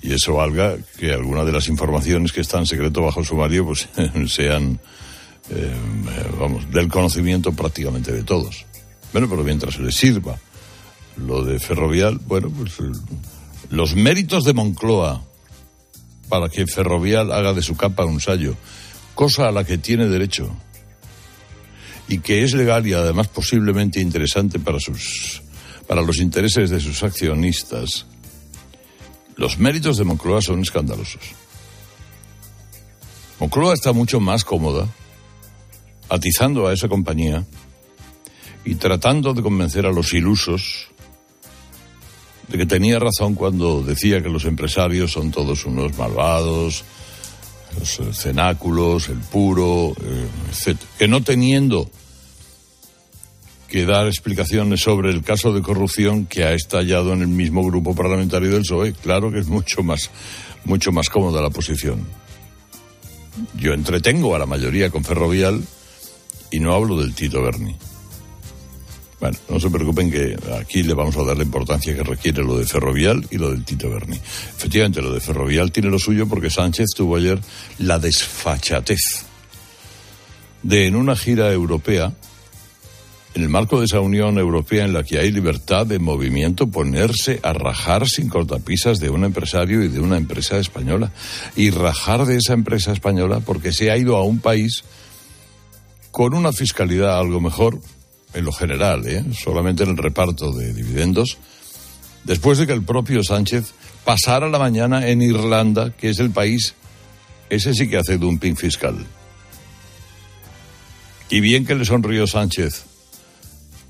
y eso valga que alguna de las informaciones que están secreto bajo sumario pues sean eh, vamos del conocimiento prácticamente de todos bueno pero mientras le sirva lo de Ferrovial bueno pues los méritos de Moncloa para que Ferrovial haga de su capa un sallo cosa a la que tiene derecho y que es legal y además posiblemente interesante para sus para los intereses de sus accionistas los méritos de Moncloa son escandalosos. Moncloa está mucho más cómoda atizando a esa compañía y tratando de convencer a los ilusos que tenía razón cuando decía que los empresarios son todos unos malvados, los cenáculos, el puro, eh, etc. Que no teniendo que dar explicaciones sobre el caso de corrupción que ha estallado en el mismo grupo parlamentario del PSOE. Claro que es mucho más, mucho más cómoda la posición. Yo entretengo a la mayoría con Ferrovial y no hablo del Tito Berni. Bueno, no se preocupen que aquí le vamos a dar la importancia que requiere lo de Ferrovial y lo del Tito Berni. Efectivamente, lo de Ferrovial tiene lo suyo porque Sánchez tuvo ayer la desfachatez de en una gira europea en el marco de esa Unión Europea en la que hay libertad de movimiento, ponerse a rajar sin cortapisas de un empresario y de una empresa española. Y rajar de esa empresa española porque se ha ido a un país con una fiscalidad algo mejor, en lo general, ¿eh? solamente en el reparto de dividendos, después de que el propio Sánchez pasara la mañana en Irlanda, que es el país, ese sí que hace dumping fiscal. Y bien que le sonrió Sánchez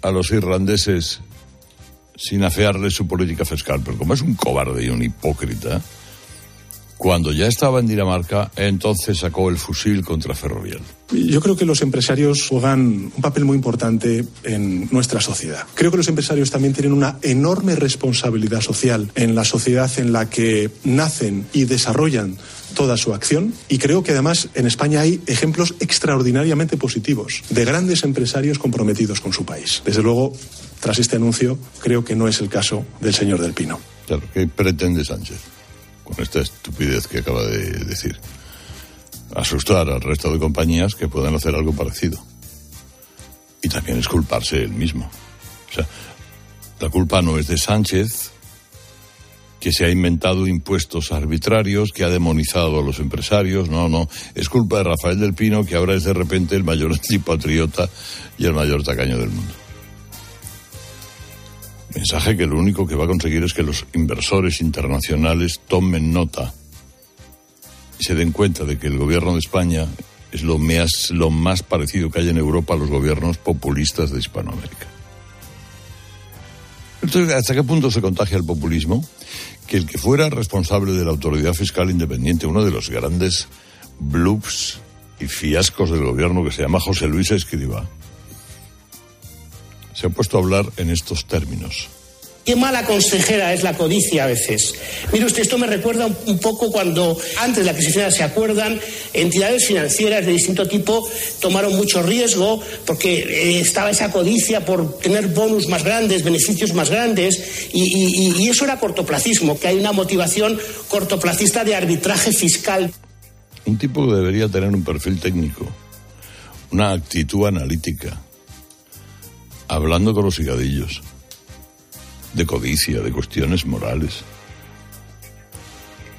a los irlandeses sin afearles su política fiscal, pero como es un cobarde y un hipócrita, cuando ya estaba en Dinamarca, entonces sacó el fusil contra Ferrovial. Yo creo que los empresarios juegan un papel muy importante en nuestra sociedad. Creo que los empresarios también tienen una enorme responsabilidad social en la sociedad en la que nacen y desarrollan toda su acción y creo que además en España hay ejemplos extraordinariamente positivos de grandes empresarios comprometidos con su país. Desde luego, tras este anuncio, creo que no es el caso del señor Del Pino. Claro, ¿qué pretende Sánchez con esta estupidez que acaba de decir? Asustar al resto de compañías que puedan hacer algo parecido. Y también es culparse él mismo. O sea, la culpa no es de Sánchez, que se ha inventado impuestos arbitrarios, que ha demonizado a los empresarios. No, no. Es culpa de Rafael del Pino, que ahora es de repente el mayor antipatriota y el mayor tacaño del mundo. Mensaje que lo único que va a conseguir es que los inversores internacionales tomen nota y se den cuenta de que el gobierno de España es lo más, parecido que hay en Europa a los gobiernos populistas de Hispanoamérica. Entonces, ¿hasta qué punto se contagia el populismo? Que el que fuera responsable de la autoridad fiscal independiente, uno de los grandes bloops y fiascos del gobierno que se llama José Luis Escriba, se ha puesto a hablar en estos términos. Qué mala consejera es la codicia a veces. Mire usted, esto me recuerda un poco cuando antes de la crisis se acuerdan, entidades financieras de distinto tipo tomaron mucho riesgo porque eh, estaba esa codicia por tener bonus más grandes, beneficios más grandes, y, y eso era cortoplacismo, que hay una motivación cortoplacista de arbitraje fiscal. Un tipo que debería tener un perfil técnico, una actitud analítica, hablando con los higadillos de codicia, de cuestiones morales.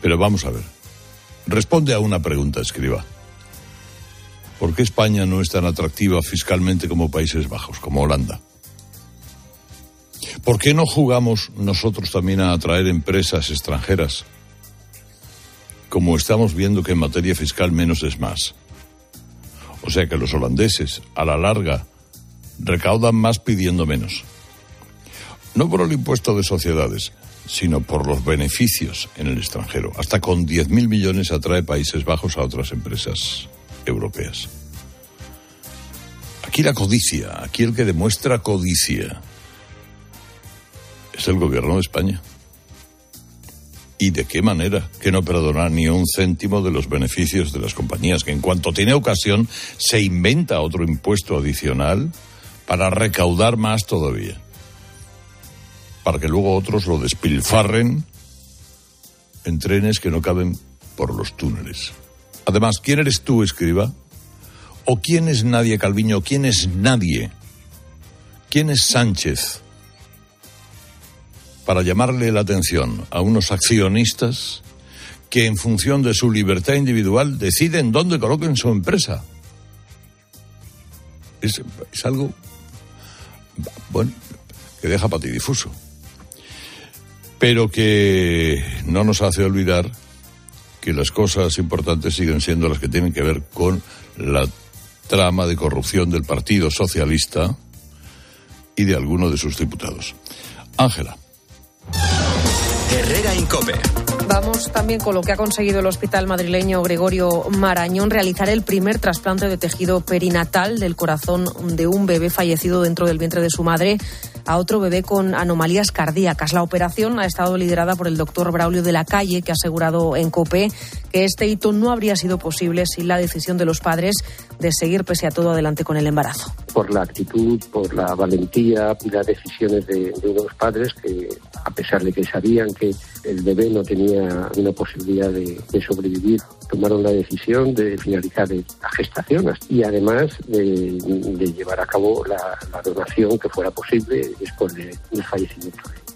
Pero vamos a ver. Responde a una pregunta, escriba. ¿Por qué España no es tan atractiva fiscalmente como Países Bajos, como Holanda? ¿Por qué no jugamos nosotros también a atraer empresas extranjeras? Como estamos viendo que en materia fiscal menos es más. O sea que los holandeses, a la larga, recaudan más pidiendo menos. No por el impuesto de sociedades, sino por los beneficios en el extranjero. Hasta con 10.000 millones atrae Países Bajos a otras empresas europeas. Aquí la codicia, aquí el que demuestra codicia es el gobierno de España. ¿Y de qué manera? Que no perdona ni un céntimo de los beneficios de las compañías, que en cuanto tiene ocasión se inventa otro impuesto adicional para recaudar más todavía. Para que luego otros lo despilfarren en trenes que no caben por los túneles. Además, ¿quién eres tú, escriba? ¿O quién es nadie, Calviño? ¿Quién es nadie? ¿Quién es Sánchez? Para llamarle la atención a unos accionistas que en función de su libertad individual deciden dónde coloquen su empresa. Es, es algo, bueno, que deja patidifuso. Pero que no nos hace olvidar que las cosas importantes siguen siendo las que tienen que ver con la trama de corrupción del Partido Socialista y de alguno de sus diputados. Ángela. Herrera Incope. Vamos también con lo que ha conseguido el hospital madrileño Gregorio Marañón, realizar el primer trasplante de tejido perinatal del corazón de un bebé fallecido dentro del vientre de su madre a otro bebé con anomalías cardíacas. La operación ha estado liderada por el doctor Braulio de la Calle, que ha asegurado en COPE que este hito no habría sido posible sin la decisión de los padres de seguir pese a todo adelante con el embarazo. Por la actitud, por la valentía y las decisiones de, de los padres que, a pesar de que sabían que el bebé no tenía una posibilidad de, de sobrevivir, tomaron la decisión de finalizar la gestación y además de, de llevar a cabo la, la, donación que fuera posible después del de fallecimiento de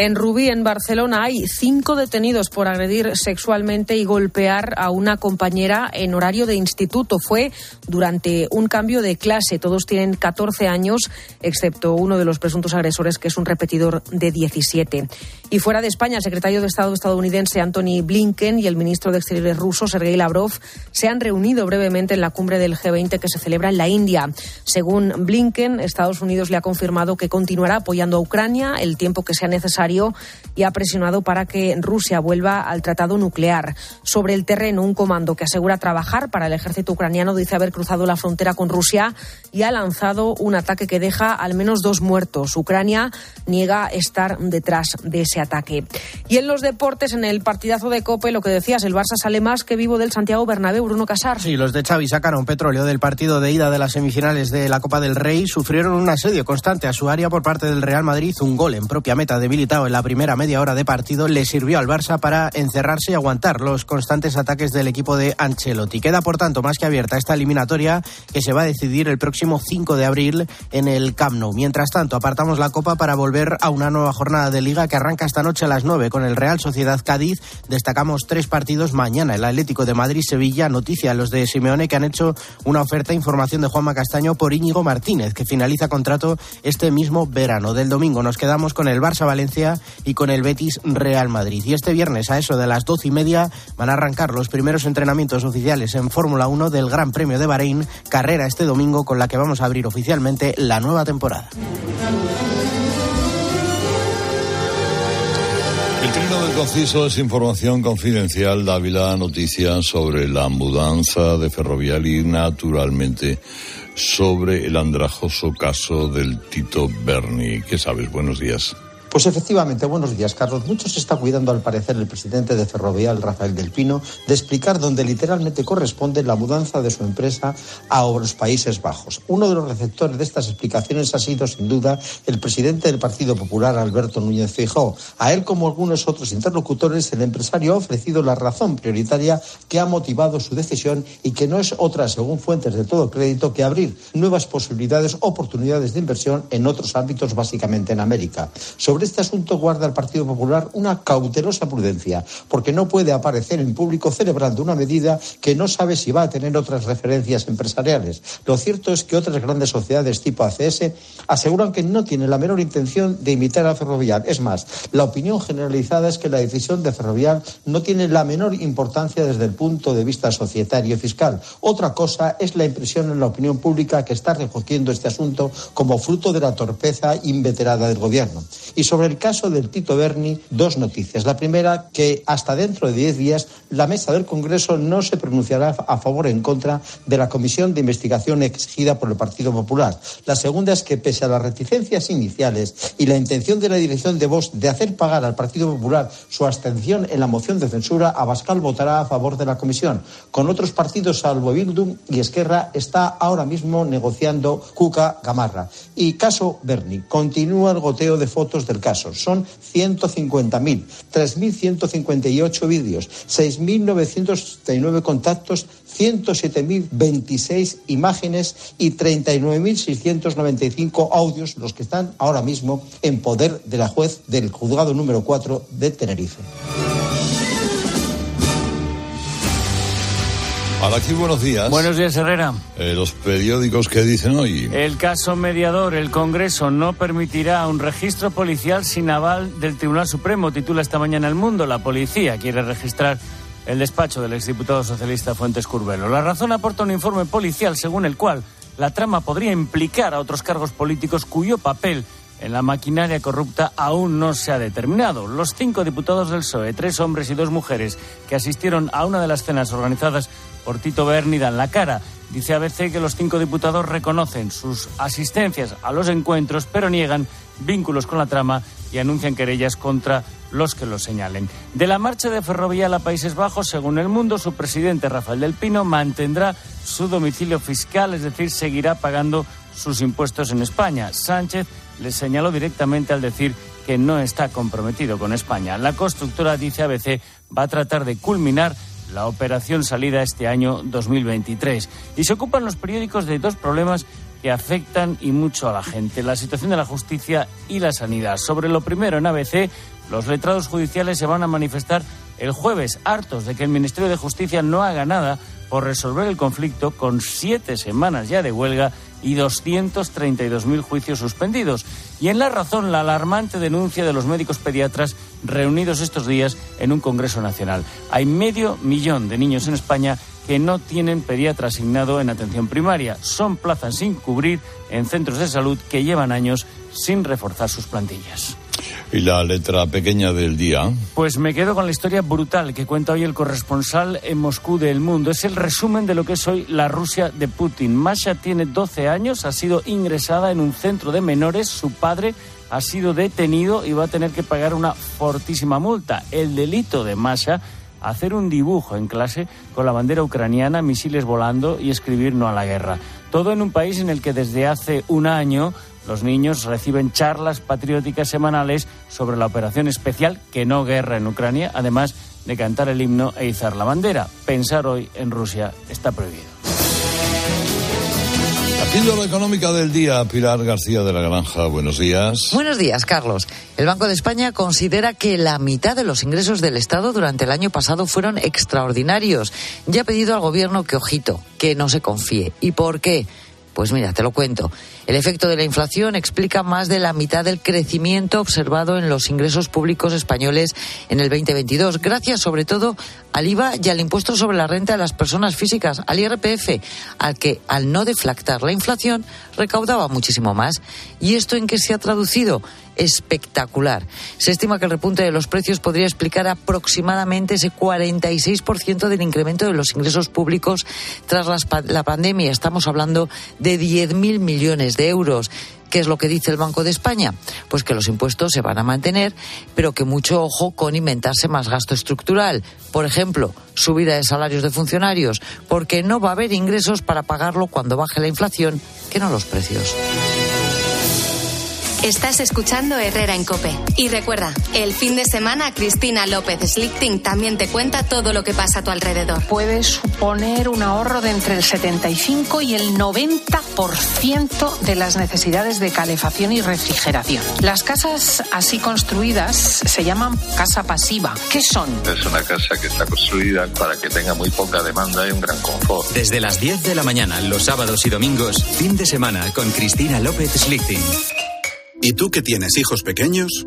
en Rubí, en Barcelona, hay cinco detenidos por agredir sexualmente y golpear a una compañera en horario de instituto. Fue durante un cambio de clase. Todos tienen 14 años, excepto uno de los presuntos agresores, que es un repetidor de 17. Y fuera de España, el secretario de Estado estadounidense Anthony Blinken y el ministro de Exteriores ruso Sergei Lavrov se han reunido brevemente en la cumbre del G20 que se celebra en la India. Según Blinken, Estados Unidos le ha confirmado que continuará apoyando a Ucrania el tiempo que sea necesario y ha presionado para que Rusia vuelva al tratado nuclear. Sobre el terreno, un comando que asegura trabajar para el ejército ucraniano dice haber cruzado la frontera con Rusia y ha lanzado un ataque que deja al menos dos muertos. Ucrania niega estar detrás de ese ataque. Y en los deportes, en el partidazo de Cope, lo que decías, el Barça sale más que vivo del Santiago Bernabéu, Bruno Casar. Sí, los de Xavi sacaron petróleo del partido de ida de las semifinales de la Copa del Rey, sufrieron un asedio constante a su área por parte del Real Madrid, un gol en propia meta en la primera media hora de partido le sirvió al Barça para encerrarse y aguantar los constantes ataques del equipo de Ancelotti. Queda, por tanto, más que abierta esta eliminatoria que se va a decidir el próximo 5 de abril en el Camp Nou. Mientras tanto, apartamos la Copa para volver a una nueva jornada de Liga que arranca esta noche a las 9 con el Real Sociedad Cádiz. Destacamos tres partidos mañana. El Atlético de Madrid-Sevilla. Noticia los de Simeone que han hecho una oferta. Información de Juanma Castaño por Íñigo Martínez, que finaliza contrato este mismo verano. Del domingo nos quedamos con el Barça-Valencia y con el Betis Real Madrid. Y este viernes a eso de las doce y media van a arrancar los primeros entrenamientos oficiales en Fórmula 1 del Gran Premio de Bahrein, carrera este domingo con la que vamos a abrir oficialmente la nueva temporada. El trino del conciso es información confidencial. Dávila, noticias sobre la mudanza de Ferrovial y naturalmente sobre el andrajoso caso del Tito Berni. ¿Qué sabes? Buenos días. Pues efectivamente, buenos días, Carlos. Mucho se está cuidando, al parecer, el presidente de Ferrovial, Rafael del Pino, de explicar dónde literalmente corresponde la mudanza de su empresa a los Países Bajos. Uno de los receptores de estas explicaciones ha sido, sin duda, el presidente del Partido Popular, Alberto Núñez Feijóo. A él, como algunos otros interlocutores, el empresario ha ofrecido la razón prioritaria que ha motivado su decisión y que no es otra, según fuentes de todo crédito, que abrir nuevas posibilidades, oportunidades de inversión en otros ámbitos, básicamente en América. Sobre este asunto guarda el Partido Popular una cautelosa prudencia, porque no puede aparecer en público celebrando una medida que no sabe si va a tener otras referencias empresariales. Lo cierto es que otras grandes sociedades tipo ACS aseguran que no tienen la menor intención de imitar a Ferrovial. Es más, la opinión generalizada es que la decisión de Ferrovial no tiene la menor importancia desde el punto de vista societario y fiscal. Otra cosa es la impresión en la opinión pública que está recogiendo este asunto como fruto de la torpeza inveterada del Gobierno. Sobre el caso del Tito Berni, dos noticias. La primera, que hasta dentro de diez días la mesa del Congreso no se pronunciará a favor o en contra de la comisión de investigación exigida por el Partido Popular. La segunda es que, pese a las reticencias iniciales y la intención de la dirección de Vox de hacer pagar al Partido Popular su abstención en la moción de censura, Abascal votará a favor de la comisión. Con otros partidos, salvo Bildum y Esquerra, está ahora mismo negociando Cuca Gamarra. Y caso Berni. Continúa el goteo de fotos del caso. Son 150.000, 3.158 vídeos, 6.939 contactos, 107.026 imágenes y 39.695 audios, los que están ahora mismo en poder de la juez del juzgado número 4 de Tenerife. Aquí buenos días. Buenos días, Herrera. Eh, los periódicos que dicen hoy. El caso mediador, el Congreso no permitirá un registro policial sin aval del Tribunal Supremo, titula esta mañana El Mundo. La policía quiere registrar el despacho del exdiputado socialista Fuentes Curbelo. La razón aporta un informe policial según el cual la trama podría implicar a otros cargos políticos cuyo papel en la maquinaria corrupta aún no se ha determinado. Los cinco diputados del PSOE, tres hombres y dos mujeres, que asistieron a una de las cenas organizadas por Tito Berni dan la cara. Dice ABC que los cinco diputados reconocen sus asistencias a los encuentros, pero niegan vínculos con la trama y anuncian querellas contra los que lo señalen. De la marcha de Ferrovial a Países Bajos, según El Mundo, su presidente Rafael del Pino mantendrá su domicilio fiscal, es decir, seguirá pagando sus impuestos en España. Sánchez le señaló directamente al decir que no está comprometido con España. La constructora, dice ABC, va a tratar de culminar la operación salida este año 2023. Y se ocupan los periódicos de dos problemas que afectan y mucho a la gente, la situación de la justicia y la sanidad. Sobre lo primero, en ABC, los letrados judiciales se van a manifestar el jueves, hartos de que el Ministerio de Justicia no haga nada por resolver el conflicto con siete semanas ya de huelga y 232.000 juicios suspendidos. Y en la razón, la alarmante denuncia de los médicos pediatras reunidos estos días en un Congreso Nacional. Hay medio millón de niños en España que no tienen pediatra asignado en atención primaria. Son plazas sin cubrir en centros de salud que llevan años sin reforzar sus plantillas. ¿Y la letra pequeña del día? Pues me quedo con la historia brutal que cuenta hoy el corresponsal en Moscú del Mundo. Es el resumen de lo que es hoy la Rusia de Putin. Masha tiene 12 años, ha sido ingresada en un centro de menores. Su padre ha sido detenido y va a tener que pagar una fortísima multa. El delito de Masha hacer un dibujo en clase con la bandera ucraniana, misiles volando y escribir no a la guerra. Todo en un país en el que desde hace un año los niños reciben charlas patrióticas semanales sobre la operación especial que no guerra en Ucrania, además de cantar el himno e izar la bandera. Pensar hoy en Rusia está prohibido. La píldora económica del día, Pilar García de la Granja. Buenos días. Buenos días, Carlos. El Banco de España considera que la mitad de los ingresos del Estado durante el año pasado fueron extraordinarios. Ya ha pedido al Gobierno que, ojito, que no se confíe. ¿Y por qué? Pues mira, te lo cuento. El efecto de la inflación explica más de la mitad del crecimiento observado en los ingresos públicos españoles en el 2022, gracias sobre todo al IVA y al impuesto sobre la renta de las personas físicas, al IRPF, al que al no deflactar la inflación recaudaba muchísimo más. ¿Y esto en qué se ha traducido? Espectacular. Se estima que el repunte de los precios podría explicar aproximadamente ese 46% del incremento de los ingresos públicos tras la pandemia. Estamos hablando de 10.000 millones de euros. ¿Qué es lo que dice el Banco de España? Pues que los impuestos se van a mantener, pero que mucho ojo con inventarse más gasto estructural. Por ejemplo, subida de salarios de funcionarios, porque no va a haber ingresos para pagarlo cuando baje la inflación, que no los precios. Estás escuchando Herrera en Cope. Y recuerda, el fin de semana Cristina López Slichting también te cuenta todo lo que pasa a tu alrededor. Puede suponer un ahorro de entre el 75 y el 90% de las necesidades de calefacción y refrigeración. Las casas así construidas se llaman casa pasiva. ¿Qué son? Es una casa que está construida para que tenga muy poca demanda y un gran confort. Desde las 10 de la mañana, los sábados y domingos, fin de semana con Cristina López Slichting. ¿Y tú que tienes hijos pequeños?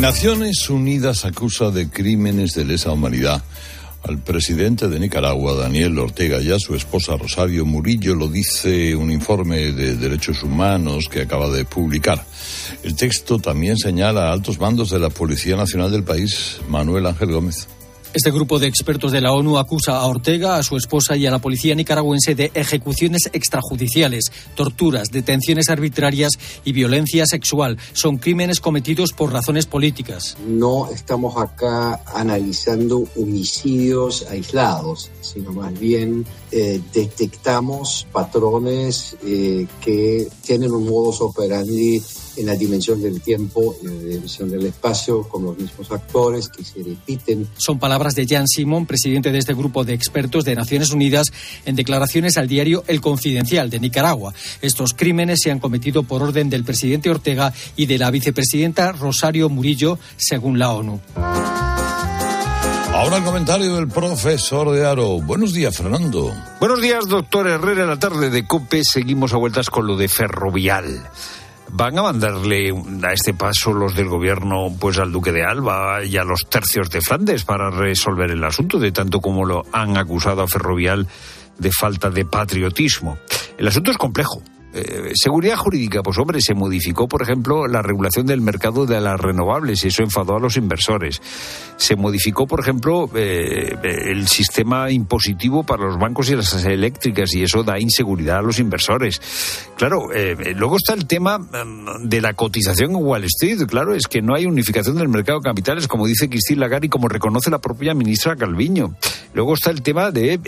Naciones Unidas acusa de crímenes de lesa humanidad al presidente de Nicaragua, Daniel Ortega, y a su esposa Rosario Murillo, lo dice un informe de derechos humanos que acaba de publicar. El texto también señala a altos mandos de la Policía Nacional del país, Manuel Ángel Gómez. Este grupo de expertos de la ONU acusa a Ortega, a su esposa y a la policía nicaragüense de ejecuciones extrajudiciales, torturas, detenciones arbitrarias y violencia sexual. Son crímenes cometidos por razones políticas. No estamos acá analizando homicidios aislados, sino más bien eh, detectamos patrones eh, que tienen un modus operandi en la dimensión del tiempo, en la dimensión del espacio, con los mismos actores que se repiten. Son palabras de Jan Simon, presidente de este grupo de expertos de Naciones Unidas, en declaraciones al diario El Confidencial de Nicaragua. Estos crímenes se han cometido por orden del presidente Ortega y de la vicepresidenta Rosario Murillo, según la ONU. Ahora el comentario del profesor de Aro. Buenos días, Fernando. Buenos días, doctor Herrera. La tarde de COPE seguimos a vueltas con lo de Ferrovial. ¿Van a mandarle a este paso los del gobierno pues al Duque de Alba y a los tercios de Flandes para resolver el asunto, de tanto como lo han acusado a Ferrovial de falta de patriotismo? El asunto es complejo. Eh, seguridad jurídica, pues hombre, se modificó, por ejemplo, la regulación del mercado de las renovables y eso enfadó a los inversores. Se modificó, por ejemplo, eh, el sistema impositivo para los bancos y las eléctricas y eso da inseguridad a los inversores. Claro, eh, luego está el tema mm, de la cotización en Wall Street. Claro, es que no hay unificación del mercado de capitales, como dice Cristina Lagarde y como reconoce la propia ministra Calviño. Luego está el tema de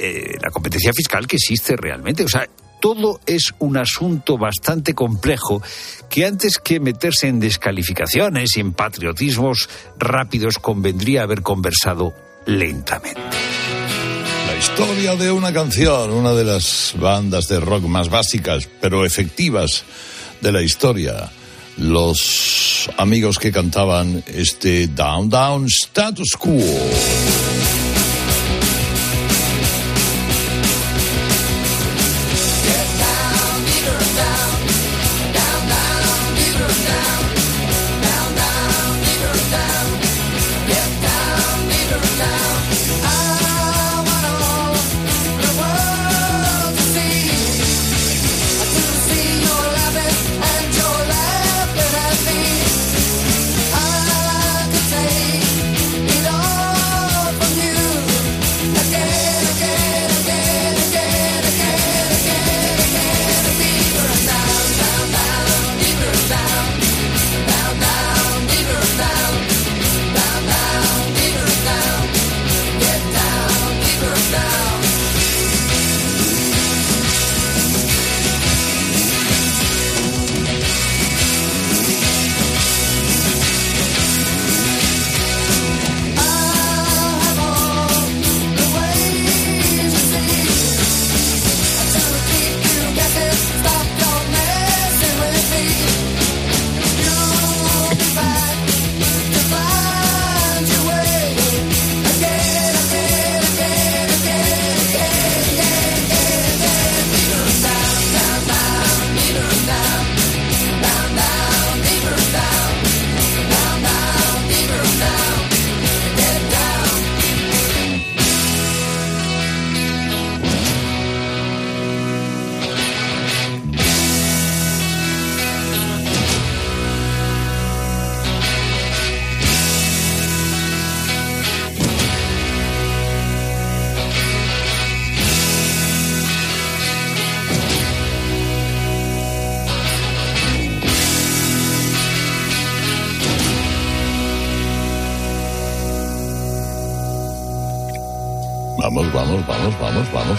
la competencia fiscal que existe realmente. O sea, todo es un asunto bastante complejo que antes que meterse en descalificaciones y en patriotismos rápidos convendría haber conversado lentamente. La historia de una canción, una de las bandas de rock más básicas pero efectivas de la historia. Los amigos que cantaban este Down Down Status Quo.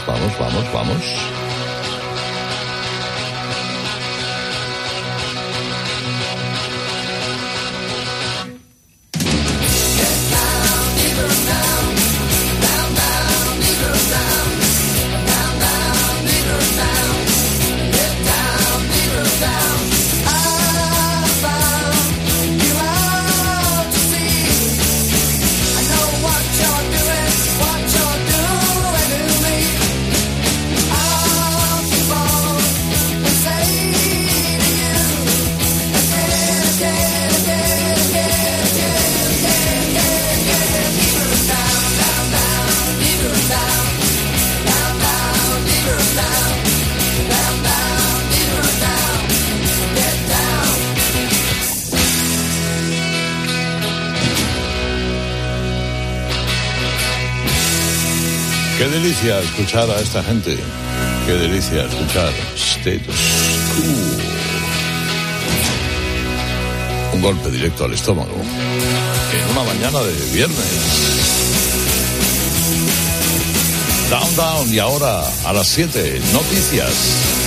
Vamos, vamos, vamos, vamos, escuchar a esta gente. Qué delicia escuchar. Un golpe directo al estómago. En una mañana de viernes. Down, down. Y ahora a las 7, noticias.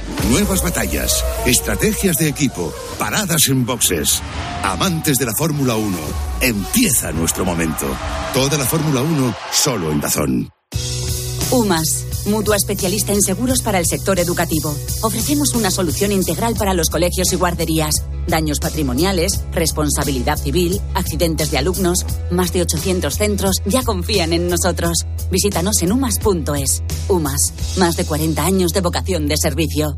Nuevas batallas, estrategias de equipo, paradas en boxes. Amantes de la Fórmula 1, empieza nuestro momento. Toda la Fórmula 1 solo en Dazón. UMAS, mutua especialista en seguros para el sector educativo. Ofrecemos una solución integral para los colegios y guarderías. Daños patrimoniales, responsabilidad civil, accidentes de alumnos. Más de 800 centros ya confían en nosotros. Visítanos en umas.es. UMAS, más de 40 años de vocación de servicio.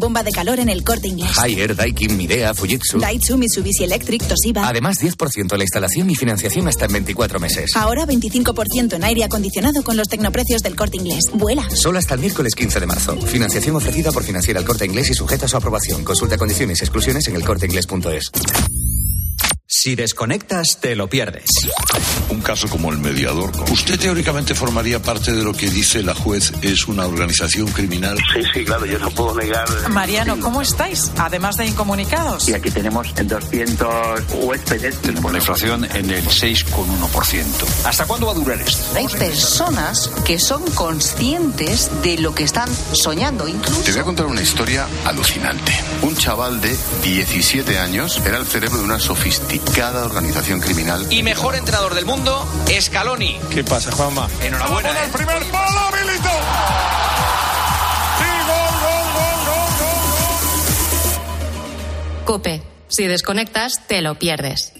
bomba de calor en el corte inglés. Haier, Daikin, Midea, Fujitsu. Daihatsu, Mitsubishi Electric, Toshiba. Además, 10% en la instalación y financiación hasta en 24 meses. Ahora 25% en aire acondicionado con los tecnoprecios del corte inglés. Vuela. Solo hasta el miércoles 15 de marzo. Financiación ofrecida por Financiera el Corte Inglés y sujeta a su aprobación. Consulta condiciones y exclusiones en elcorteinglés.es. Si desconectas, te lo pierdes. Un caso como el mediador. ¿Usted teóricamente formaría parte de lo que dice la juez es una organización criminal? Sí, sí, claro, yo no puedo negar. Mariano, ¿cómo estáis? Además de incomunicados. Y aquí tenemos 200 huéspedes. Tenemos la inflación en el 6,1%. ¿Hasta cuándo va a durar esto? Hay personas que son conscientes de lo que están soñando, incluso. Te voy a contar una historia alucinante. Un chaval de 17 años era el cerebro de una sofisticada organización criminal. Y mejor entrenador del mundo, Scaloni. ¿Qué pasa, Juanma? Enhorabuena. el ¿eh? primer palo, Milito! ¡Sí, gol, gol, gol, gol, gol! Cope, si desconectas, te lo pierdes.